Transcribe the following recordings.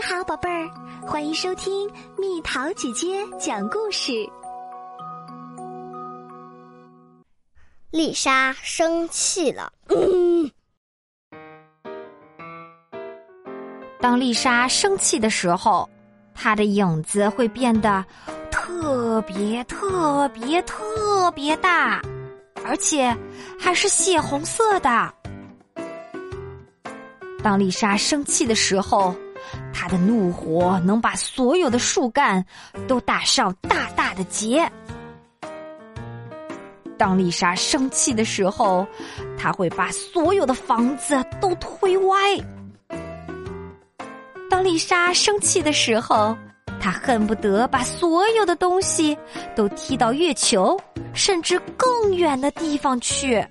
你好，宝贝儿，欢迎收听蜜桃姐姐讲故事。丽莎生气了。当丽莎生气的时候，她的影子会变得特别特别特别大，而且还是血红色的。当丽莎生气的时候，她的怒火能把所有的树干都打上大大的结。当丽莎生气的时候，她会把所有的房子都推歪。当丽莎生气的时候，她恨不得把所有的东西都踢到月球，甚至更远的地方去。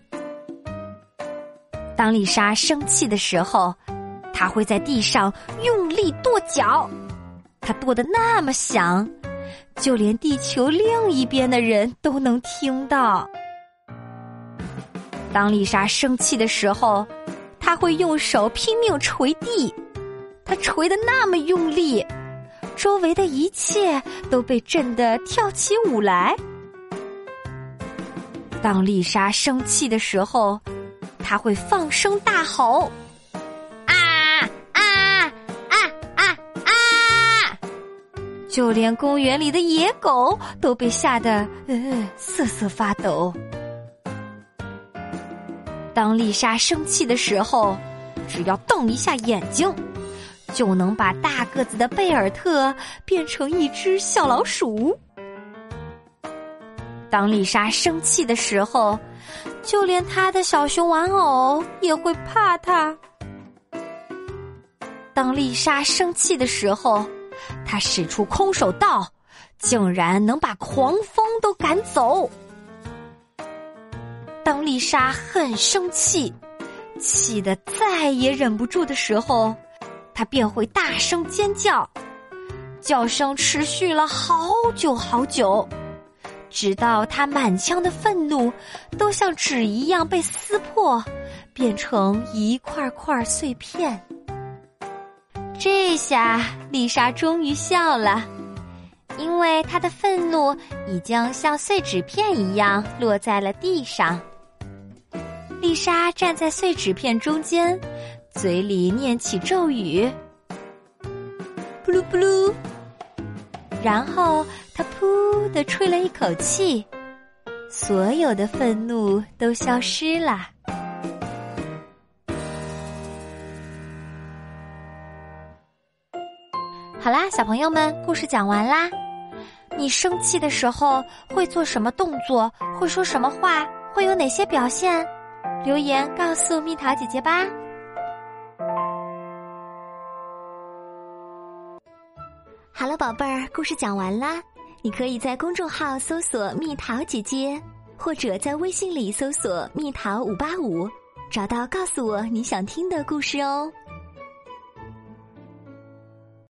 当丽莎生气的时候，他会在地上用力跺脚，他跺得那么响，就连地球另一边的人都能听到。当丽莎生气的时候，她会用手拼命捶地，她捶得那么用力，周围的一切都被震得跳起舞来。当丽莎生气的时候，他会放声大吼：“就连公园里的野狗都被吓得呃瑟瑟发抖。当丽莎生气的时候，只要瞪一下眼睛，就能把大个子的贝尔特变成一只小老鼠。当丽莎生气的时候，就连她的小熊玩偶也会怕她。当丽莎生气的时候，他使出空手道，竟然能把狂风都赶走。当丽莎很生气，气得再也忍不住的时候，她便会大声尖叫，叫声持续了好久好久。直到他满腔的愤怒都像纸一样被撕破，变成一块块碎片。这下丽莎终于笑了，因为她的愤怒已经像碎纸片一样落在了地上。丽莎站在碎纸片中间，嘴里念起咒语：“噗噜噗噜。”然后。他噗的吹了一口气，所有的愤怒都消失了。好啦，小朋友们，故事讲完啦。你生气的时候会做什么动作？会说什么话？会有哪些表现？留言告诉蜜桃姐姐吧。好了，宝贝儿，故事讲完啦。你可以在公众号搜索“蜜桃姐姐”，或者在微信里搜索“蜜桃五八五”，找到告诉我你想听的故事哦。